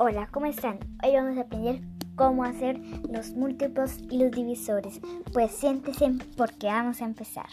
Hola, ¿cómo están? Hoy vamos a aprender cómo hacer los múltiplos y los divisores. Pues siéntese porque vamos a empezar.